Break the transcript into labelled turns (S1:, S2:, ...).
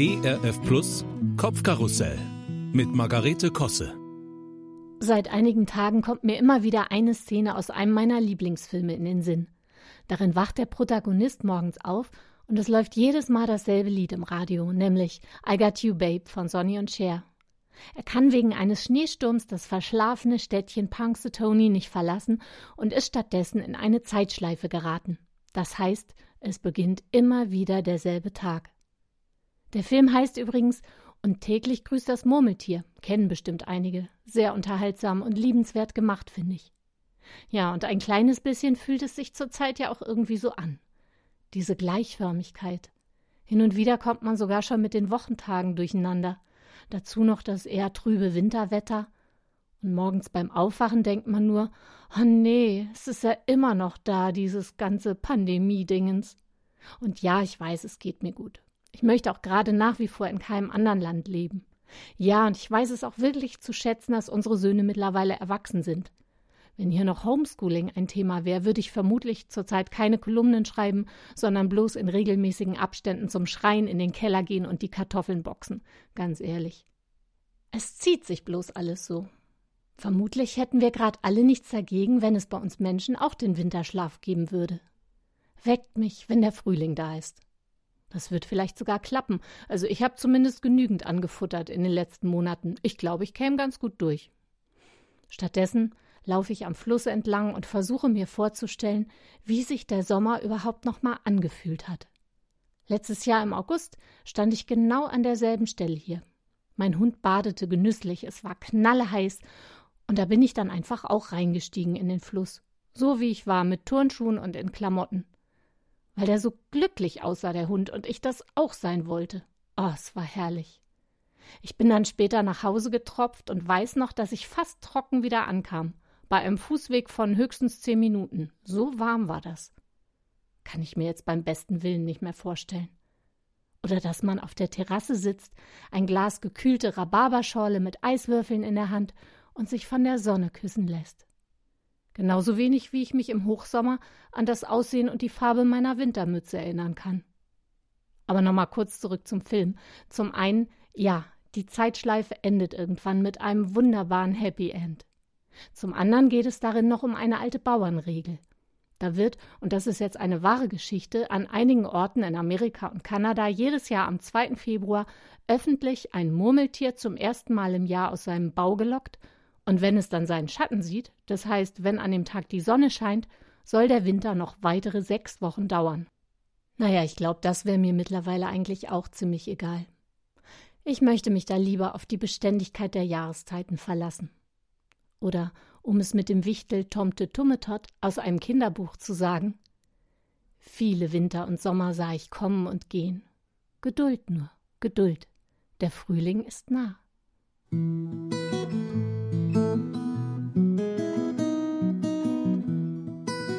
S1: ERF Plus Kopfkarussell mit Margarete Kosse.
S2: Seit einigen Tagen kommt mir immer wieder eine Szene aus einem meiner Lieblingsfilme in den Sinn. Darin wacht der Protagonist morgens auf und es läuft jedes Mal dasselbe Lied im Radio, nämlich I Got You Babe von Sonny und Cher. Er kann wegen eines Schneesturms das verschlafene Städtchen Punxsutawney nicht verlassen und ist stattdessen in eine Zeitschleife geraten. Das heißt, es beginnt immer wieder derselbe Tag. Der Film heißt übrigens Und täglich grüßt das Murmeltier, kennen bestimmt einige. Sehr unterhaltsam und liebenswert gemacht, finde ich. Ja, und ein kleines bisschen fühlt es sich zurzeit ja auch irgendwie so an. Diese Gleichförmigkeit. Hin und wieder kommt man sogar schon mit den Wochentagen durcheinander. Dazu noch das eher trübe Winterwetter. Und morgens beim Aufwachen denkt man nur, oh nee, es ist ja immer noch da, dieses ganze Pandemie-Dingens. Und ja, ich weiß, es geht mir gut. Ich möchte auch gerade nach wie vor in keinem anderen Land leben. Ja, und ich weiß es auch wirklich zu schätzen, dass unsere Söhne mittlerweile erwachsen sind. Wenn hier noch Homeschooling ein Thema wäre, würde ich vermutlich zurzeit keine Kolumnen schreiben, sondern bloß in regelmäßigen Abständen zum Schreien in den Keller gehen und die Kartoffeln boxen. Ganz ehrlich. Es zieht sich bloß alles so. Vermutlich hätten wir gerade alle nichts dagegen, wenn es bei uns Menschen auch den Winterschlaf geben würde. Weckt mich, wenn der Frühling da ist. Das wird vielleicht sogar klappen. Also ich habe zumindest genügend angefuttert in den letzten Monaten. Ich glaube, ich käme ganz gut durch. Stattdessen laufe ich am Fluss entlang und versuche mir vorzustellen, wie sich der Sommer überhaupt noch mal angefühlt hat. Letztes Jahr im August stand ich genau an derselben Stelle hier. Mein Hund badete genüsslich, es war knalleheiß, und da bin ich dann einfach auch reingestiegen in den Fluss, so wie ich war, mit Turnschuhen und in Klamotten weil der so glücklich aussah, der Hund, und ich das auch sein wollte. Oh, es war herrlich. Ich bin dann später nach Hause getropft und weiß noch, dass ich fast trocken wieder ankam, bei einem Fußweg von höchstens zehn Minuten. So warm war das. Kann ich mir jetzt beim besten Willen nicht mehr vorstellen. Oder dass man auf der Terrasse sitzt, ein Glas gekühlte Rhabarberschorle mit Eiswürfeln in der Hand und sich von der Sonne küssen lässt. Genauso wenig wie ich mich im Hochsommer an das Aussehen und die Farbe meiner Wintermütze erinnern kann. Aber nochmal kurz zurück zum Film. Zum einen, ja, die Zeitschleife endet irgendwann mit einem wunderbaren Happy End. Zum anderen geht es darin noch um eine alte Bauernregel. Da wird, und das ist jetzt eine wahre Geschichte, an einigen Orten in Amerika und Kanada jedes Jahr am 2. Februar öffentlich ein Murmeltier zum ersten Mal im Jahr aus seinem Bau gelockt und wenn es dann seinen Schatten sieht, das heißt, wenn an dem Tag die Sonne scheint, soll der Winter noch weitere sechs Wochen dauern. Naja, ich glaube, das wäre mir mittlerweile eigentlich auch ziemlich egal. Ich möchte mich da lieber auf die Beständigkeit der Jahreszeiten verlassen. Oder, um es mit dem Wichtel Tomte Tummetot aus einem Kinderbuch zu sagen, viele Winter und Sommer sah ich kommen und gehen. Geduld nur, Geduld. Der Frühling ist nah.